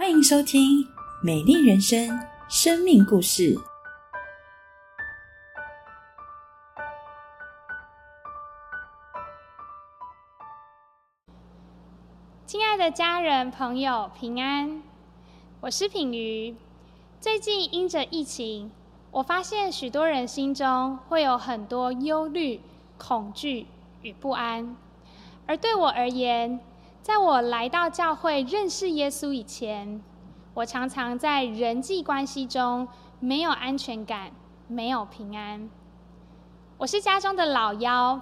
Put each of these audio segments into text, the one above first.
欢迎收听《美丽人生》生命故事。亲爱的家人朋友，平安！我是品瑜。最近因着疫情，我发现许多人心中会有很多忧虑、恐惧与不安。而对我而言，在我来到教会认识耶稣以前，我常常在人际关系中没有安全感，没有平安。我是家中的老幺，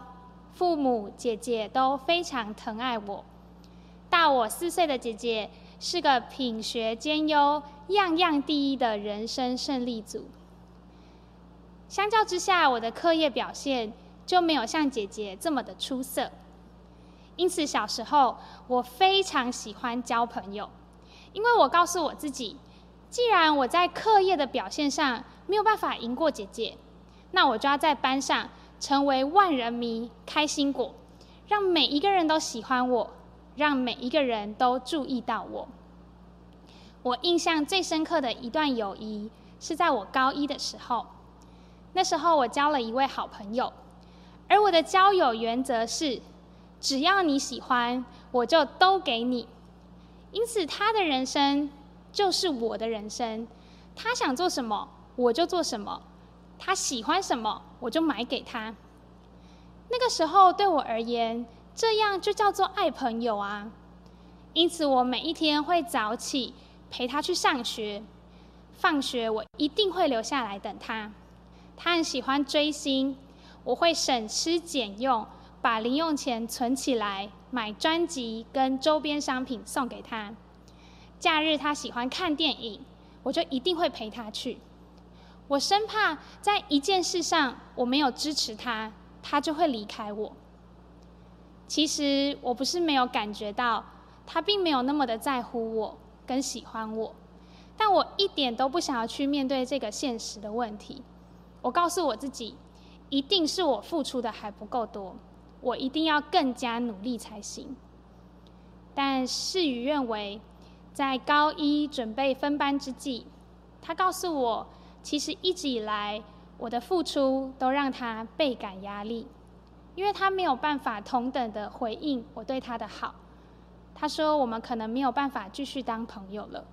父母、姐姐都非常疼爱我。大我四岁的姐姐是个品学兼优、样样第一的人生胜利组。相较之下，我的课业表现就没有像姐姐这么的出色。因此，小时候我非常喜欢交朋友，因为我告诉我自己，既然我在课业的表现上没有办法赢过姐姐，那我就要在班上成为万人迷、开心果，让每一个人都喜欢我。让每一个人都注意到我。我印象最深刻的一段友谊是在我高一的时候。那时候我交了一位好朋友，而我的交友原则是：只要你喜欢，我就都给你。因此，他的人生就是我的人生。他想做什么，我就做什么；他喜欢什么，我就买给他。那个时候对我而言，这样就叫做爱朋友啊！因此，我每一天会早起陪他去上学，放学我一定会留下来等他。他很喜欢追星，我会省吃俭用把零用钱存起来买专辑跟周边商品送给他。假日他喜欢看电影，我就一定会陪他去。我生怕在一件事上我没有支持他，他就会离开我。其实我不是没有感觉到，他并没有那么的在乎我跟喜欢我，但我一点都不想要去面对这个现实的问题。我告诉我自己，一定是我付出的还不够多，我一定要更加努力才行。但事与愿违，在高一准备分班之际，他告诉我，其实一直以来我的付出都让他倍感压力。因为他没有办法同等的回应我对他的好，他说我们可能没有办法继续当朋友了。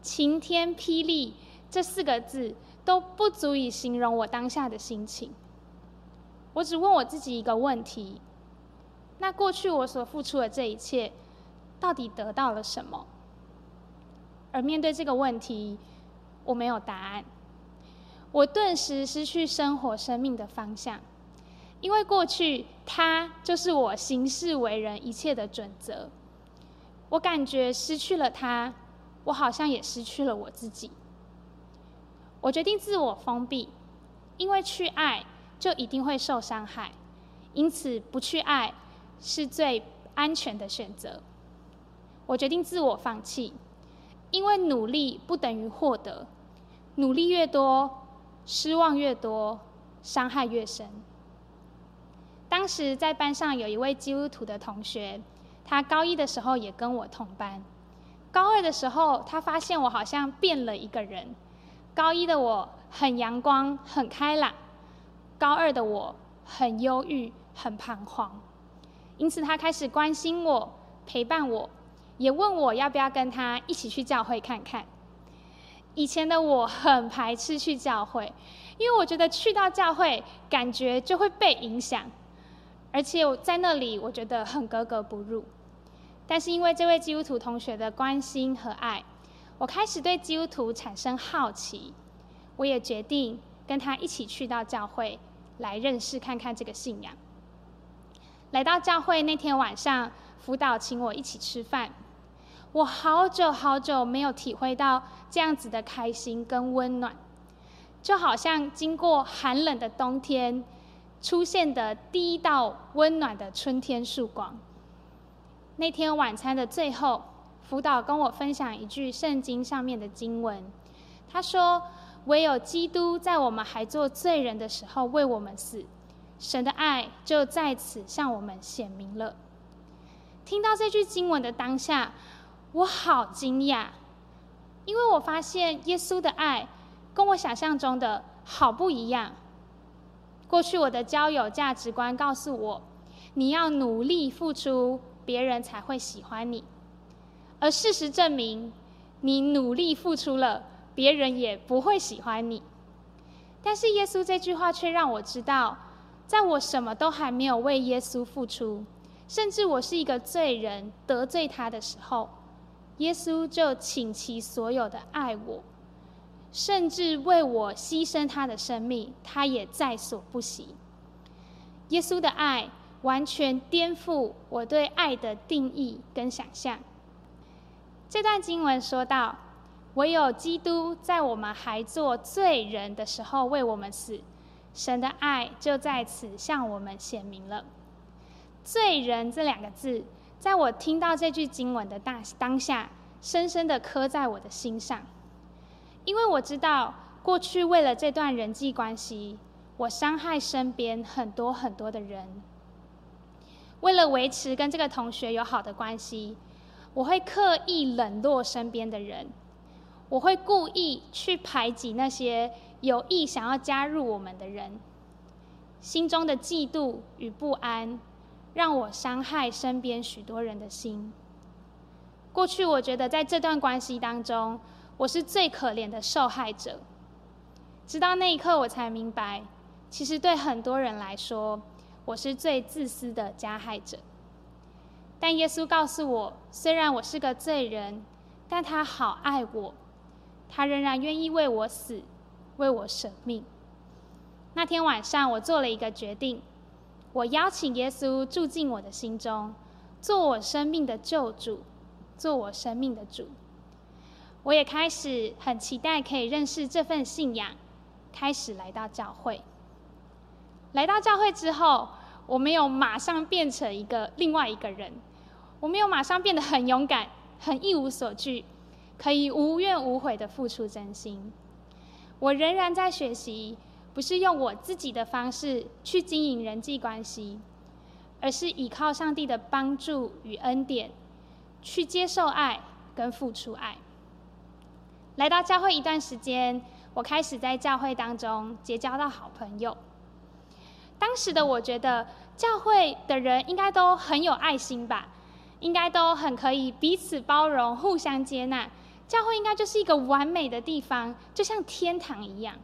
晴天霹雳这四个字都不足以形容我当下的心情。我只问我自己一个问题：那过去我所付出的这一切，到底得到了什么？而面对这个问题，我没有答案。我顿时失去生活生命的方向。因为过去他就是我行事为人一切的准则，我感觉失去了他，我好像也失去了我自己。我决定自我封闭，因为去爱就一定会受伤害，因此不去爱是最安全的选择。我决定自我放弃，因为努力不等于获得，努力越多，失望越多，伤害越深。当时在班上有一位基督徒的同学，他高一的时候也跟我同班。高二的时候，他发现我好像变了一个人。高一的我很阳光、很开朗，高二的我很忧郁、很彷徨。因此，他开始关心我、陪伴我，也问我要不要跟他一起去教会看看。以前的我很排斥去教会，因为我觉得去到教会，感觉就会被影响。而且我在那里，我觉得很格格不入。但是因为这位基督徒同学的关心和爱，我开始对基督徒产生好奇。我也决定跟他一起去到教会，来认识看看这个信仰。来到教会那天晚上，辅导请我一起吃饭。我好久好久没有体会到这样子的开心跟温暖，就好像经过寒冷的冬天。出现的第一道温暖的春天曙光。那天晚餐的最后，辅导跟我分享一句圣经上面的经文，他说：“唯有基督在我们还做罪人的时候为我们死，神的爱就在此向我们显明了。”听到这句经文的当下，我好惊讶，因为我发现耶稣的爱跟我想象中的好不一样。过去我的交友价值观告诉我，你要努力付出，别人才会喜欢你。而事实证明，你努力付出了，别人也不会喜欢你。但是耶稣这句话却让我知道，在我什么都还没有为耶稣付出，甚至我是一个罪人得罪他的时候，耶稣就倾其所有的爱我，甚至为我牺牲他的生命，他也在所不惜。耶稣的爱完全颠覆我对爱的定义跟想象。这段经文说到。唯有基督在我们还做罪人的时候为我们死，神的爱就在此向我们显明了。罪人这两个字，在我听到这句经文的大当下，深深的刻在我的心上，因为我知道过去为了这段人际关系，我伤害身边很多很多的人。为了维持跟这个同学有好的关系，我会刻意冷落身边的人。我会故意去排挤那些有意想要加入我们的人，心中的嫉妒与不安，让我伤害身边许多人的心。过去我觉得在这段关系当中，我是最可怜的受害者。直到那一刻，我才明白，其实对很多人来说，我是最自私的加害者。但耶稣告诉我，虽然我是个罪人，但他好爱我。他仍然愿意为我死，为我舍命。那天晚上，我做了一个决定，我邀请耶稣住进我的心中，做我生命的救主，做我生命的主。我也开始很期待可以认识这份信仰，开始来到教会。来到教会之后，我没有马上变成一个另外一个人，我没有马上变得很勇敢，很一无所惧。可以无怨无悔的付出真心，我仍然在学习，不是用我自己的方式去经营人际关系，而是依靠上帝的帮助与恩典，去接受爱跟付出爱。来到教会一段时间，我开始在教会当中结交到好朋友。当时的我觉得，教会的人应该都很有爱心吧，应该都很可以彼此包容、互相接纳。教会应该就是一个完美的地方，就像天堂一样。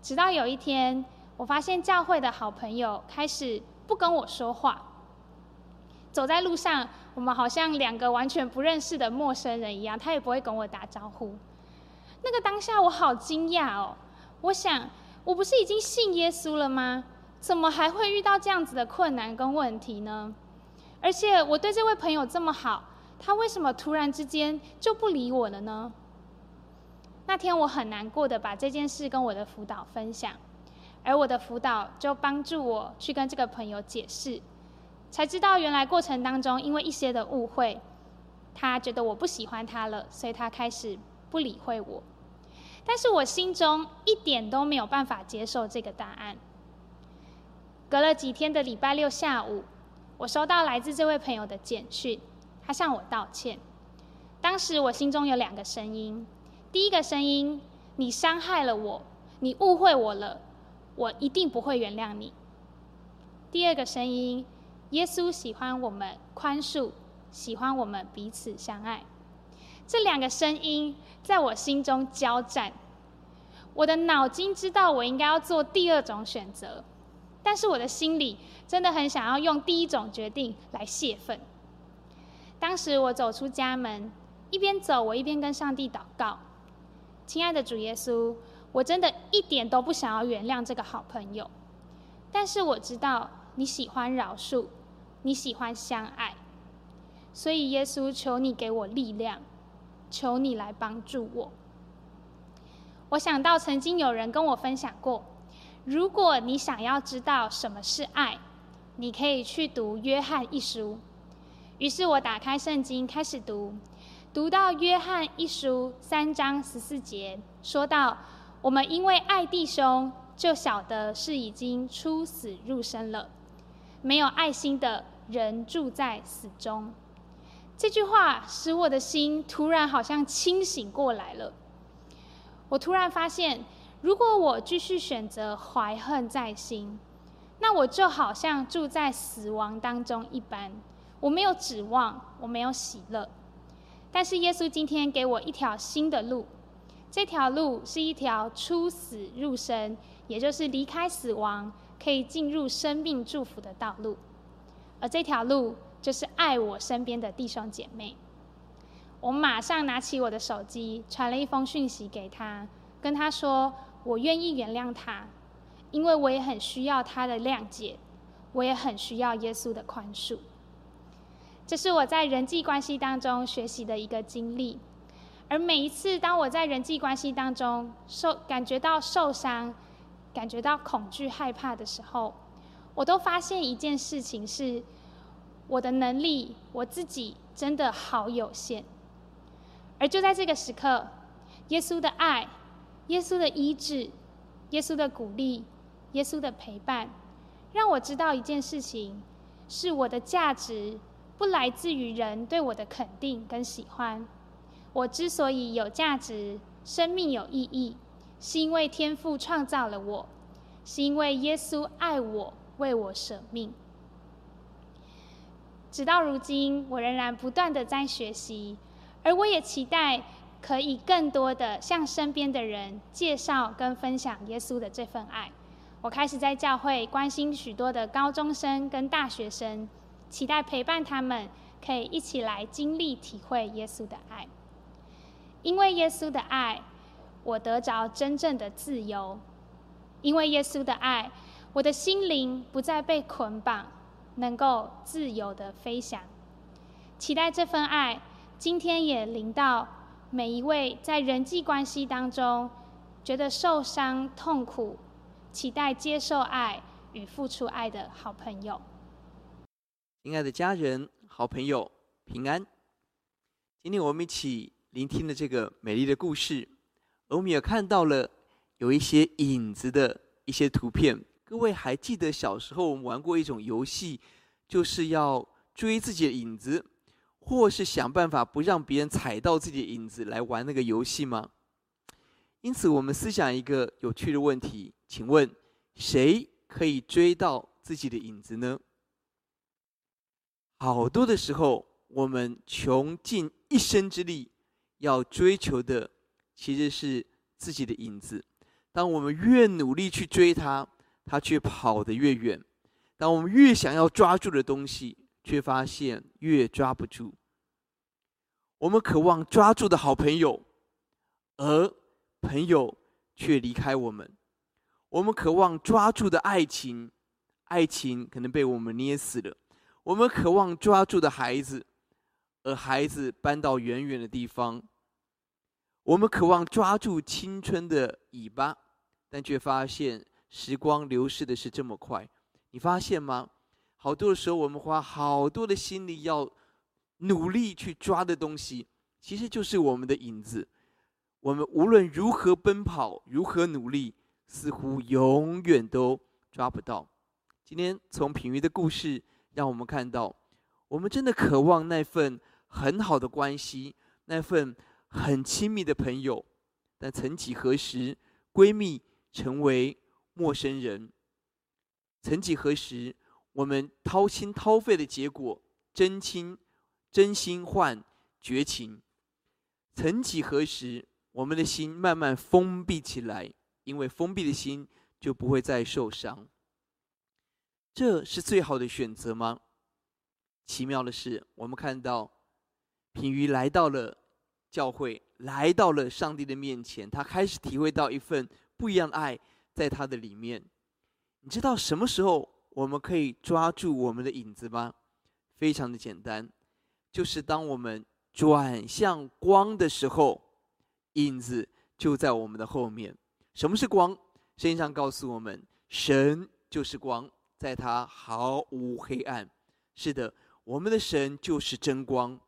直到有一天，我发现教会的好朋友开始不跟我说话，走在路上，我们好像两个完全不认识的陌生人一样，他也不会跟我打招呼。那个当下，我好惊讶哦！我想，我不是已经信耶稣了吗？怎么还会遇到这样子的困难跟问题呢？而且我对这位朋友这么好。他为什么突然之间就不理我了呢？那天我很难过的把这件事跟我的辅导分享，而我的辅导就帮助我去跟这个朋友解释，才知道原来过程当中因为一些的误会，他觉得我不喜欢他了，所以他开始不理会我。但是我心中一点都没有办法接受这个答案。隔了几天的礼拜六下午，我收到来自这位朋友的简讯。他向我道歉。当时我心中有两个声音：第一个声音，你伤害了我，你误会我了，我一定不会原谅你；第二个声音，耶稣喜欢我们宽恕，喜欢我们彼此相爱。这两个声音在我心中交战，我的脑筋知道我应该要做第二种选择，但是我的心里真的很想要用第一种决定来泄愤。当时我走出家门，一边走，我一边跟上帝祷告：“亲爱的主耶稣，我真的一点都不想要原谅这个好朋友，但是我知道你喜欢饶恕，你喜欢相爱，所以耶稣，求你给我力量，求你来帮助我。”我想到曾经有人跟我分享过：“如果你想要知道什么是爱，你可以去读《约翰一书》。”于是我打开圣经开始读，读到约翰一书三章十四节，说到我们因为爱弟兄，就晓得是已经出死入生了。没有爱心的人住在死中。这句话使我的心突然好像清醒过来了。我突然发现，如果我继续选择怀恨在心，那我就好像住在死亡当中一般，我没有指望，我没有喜乐。但是耶稣今天给我一条新的路，这条路是一条出死入生，也就是离开死亡，可以进入生命祝福的道路。而这条路就是爱我身边的弟兄姐妹。我马上拿起我的手机，传了一封讯息给他，跟他说我愿意原谅他，因为我也很需要他的谅解，我也很需要耶稣的宽恕。这是我在人际关系当中学习的一个经历，而每一次当我在人际关系当中受感觉到受伤、感觉到恐惧、害怕的时候，我都发现一件事情是：我的能力，我自己真的好有限。而就在这个时刻，耶稣的爱、耶稣的医治、耶稣的鼓励、耶稣的陪伴，让我知道一件事情：是我的价值。不来自于人对我的肯定跟喜欢。我之所以有价值、生命有意义，是因为天父创造了我，是因为耶稣爱我，为我舍命。直到如今，我仍然不断的在学习，而我也期待可以更多的向身边的人介绍跟分享耶稣的这份爱。我开始在教会关心许多的高中生跟大学生。期待陪伴他们，可以一起来经历、体会耶稣的爱。因为耶稣的爱，我得着真正的自由；因为耶稣的爱，我的心灵不再被捆绑，能够自由的飞翔。期待这份爱，今天也临到每一位在人际关系当中觉得受伤、痛苦，期待接受爱与付出爱的好朋友。亲爱的家人、好朋友，平安！今天我们一起聆听了这个美丽的故事，而我们也看到了有一些影子的一些图片。各位还记得小时候我们玩过一种游戏，就是要追自己的影子，或是想办法不让别人踩到自己的影子来玩那个游戏吗？因此，我们思想一个有趣的问题：请问，谁可以追到自己的影子呢？好多的时候，我们穷尽一生之力要追求的，其实是自己的影子。当我们越努力去追它，它却跑得越远；当我们越想要抓住的东西，却发现越抓不住。我们渴望抓住的好朋友，而朋友却离开我们；我们渴望抓住的爱情，爱情可能被我们捏死了。我们渴望抓住的孩子，而孩子搬到远远的地方。我们渴望抓住青春的尾巴，但却发现时光流逝的是这么快。你发现吗？好多的时候，我们花好多的心力要努力去抓的东西，其实就是我们的影子。我们无论如何奔跑，如何努力，似乎永远都抓不到。今天从品瑜的故事。让我们看到，我们真的渴望那份很好的关系，那份很亲密的朋友。但曾几何时，闺蜜成为陌生人；曾几何时，我们掏心掏肺的结果，真心真心换绝情；曾几何时，我们的心慢慢封闭起来，因为封闭的心就不会再受伤。这是最好的选择吗？奇妙的是，我们看到品瑜来到了教会，来到了上帝的面前，他开始体会到一份不一样的爱在他的里面。你知道什么时候我们可以抓住我们的影子吗？非常的简单，就是当我们转向光的时候，影子就在我们的后面。什么是光？圣经上告诉我们，神就是光。在他毫无黑暗，是的，我们的神就是真光，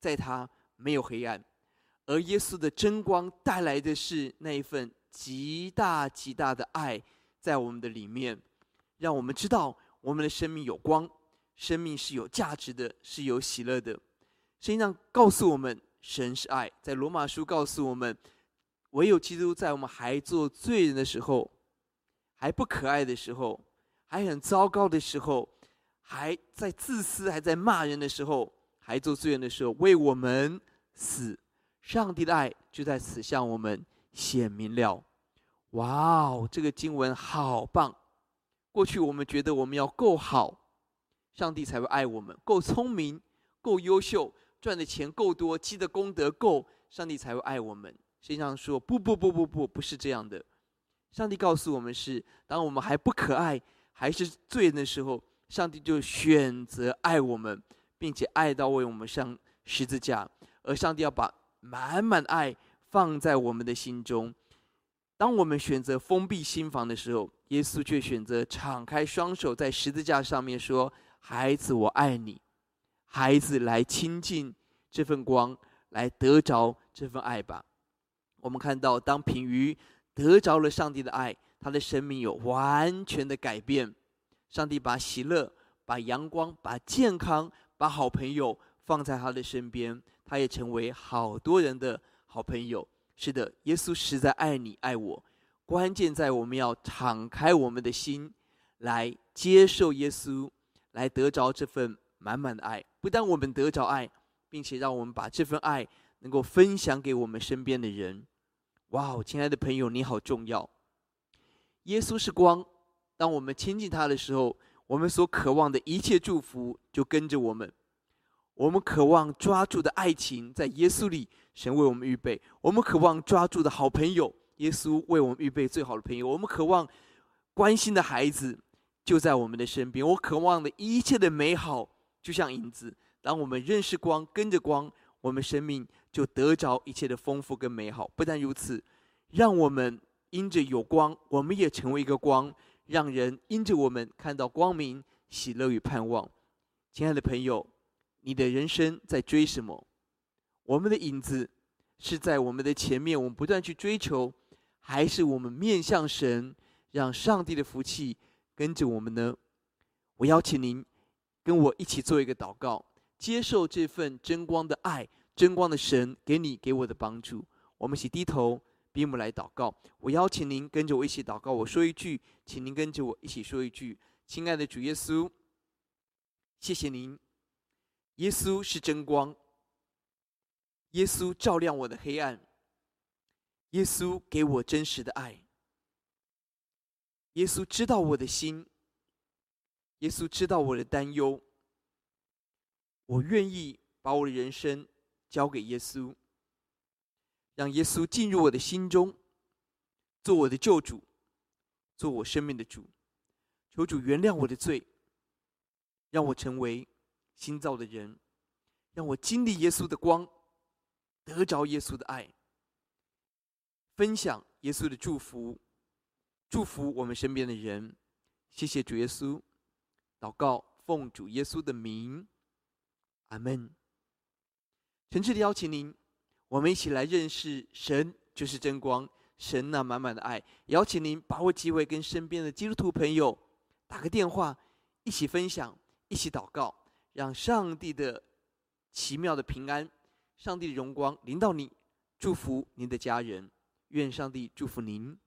在他没有黑暗，而耶稣的真光带来的是那一份极大极大的爱，在我们的里面，让我们知道我们的生命有光，生命是有价值的，是有喜乐的。圣经上告诉我们，神是爱。在罗马书告诉我们，唯有基督在我们还做罪人的时候，还不可爱的时候，还很糟糕的时候，还在自私、还在骂人的时候，还做罪人的时候，为我们死。上帝的爱就在此向我们显明了。哇哦，这个经文好棒！过去我们觉得我们要够好，上帝才会爱我们；够聪明、够优秀、赚的钱够多、积的功德够，上帝才会爱我们。实际上说，不不不不不，不是这样的。上帝告诉我们是：当我们还不可爱、还是罪人的时候，上帝就选择爱我们，并且爱到为我们上十字架。而上帝要把满满的爱放在我们的心中。当我们选择封闭心房的时候，耶稣却选择敞开双手，在十字架上面说：“孩子，我爱你。”孩子，来亲近这份光，来得着这份爱吧。我们看到，当品瑜得着了上帝的爱，他的生命有完全的改变。上帝把喜乐、把阳光、把健康、把好朋友放在他的身边。他也成为好多人的好朋友。是的，耶稣实在爱你爱我。关键在我们要敞开我们的心，来接受耶稣，来得着这份满满的爱。不但我们得着爱，并且让我们把这份爱能够分享给我们身边的人。哇哦，亲爱的朋友，你好重要！耶稣是光，当我们亲近他的时候，我们所渴望的一切祝福就跟着我们。我们渴望抓住的爱情，在耶稣里，神为我们预备；我们渴望抓住的好朋友，耶稣为我们预备最好的朋友；我们渴望关心的孩子，就在我们的身边。我渴望的一切的美好，就像影子。当我们认识光，跟着光，我们生命就得着一切的丰富跟美好。不但如此，让我们因着有光，我们也成为一个光，让人因着我们看到光明、喜乐与盼望。亲爱的朋友。你的人生在追什么？我们的影子是在我们的前面，我们不断去追求，还是我们面向神，让上帝的福气跟着我们呢？我邀请您跟我一起做一个祷告，接受这份真光的爱，真光的神给你给我的帮助。我们一起低头，闭目来祷告。我邀请您跟着我一起祷告。我说一句，请您跟着我一起说一句：亲爱的主耶稣，谢谢您。耶稣是真光，耶稣照亮我的黑暗，耶稣给我真实的爱，耶稣知道我的心，耶稣知道我的担忧，我愿意把我的人生交给耶稣，让耶稣进入我的心中，做我的救主，做我生命的主，求主原谅我的罪，让我成为。新造的人，让我经历耶稣的光，得着耶稣的爱，分享耶稣的祝福，祝福我们身边的人。谢谢主耶稣，祷告奉主耶稣的名，阿门。诚挚的邀请您，我们一起来认识神就是真光，神那满满的爱。邀请您把握机会，跟身边的基督徒朋友打个电话，一起分享，一起祷告。让上帝的奇妙的平安、上帝的荣光临到你，祝福您的家人。愿上帝祝福您。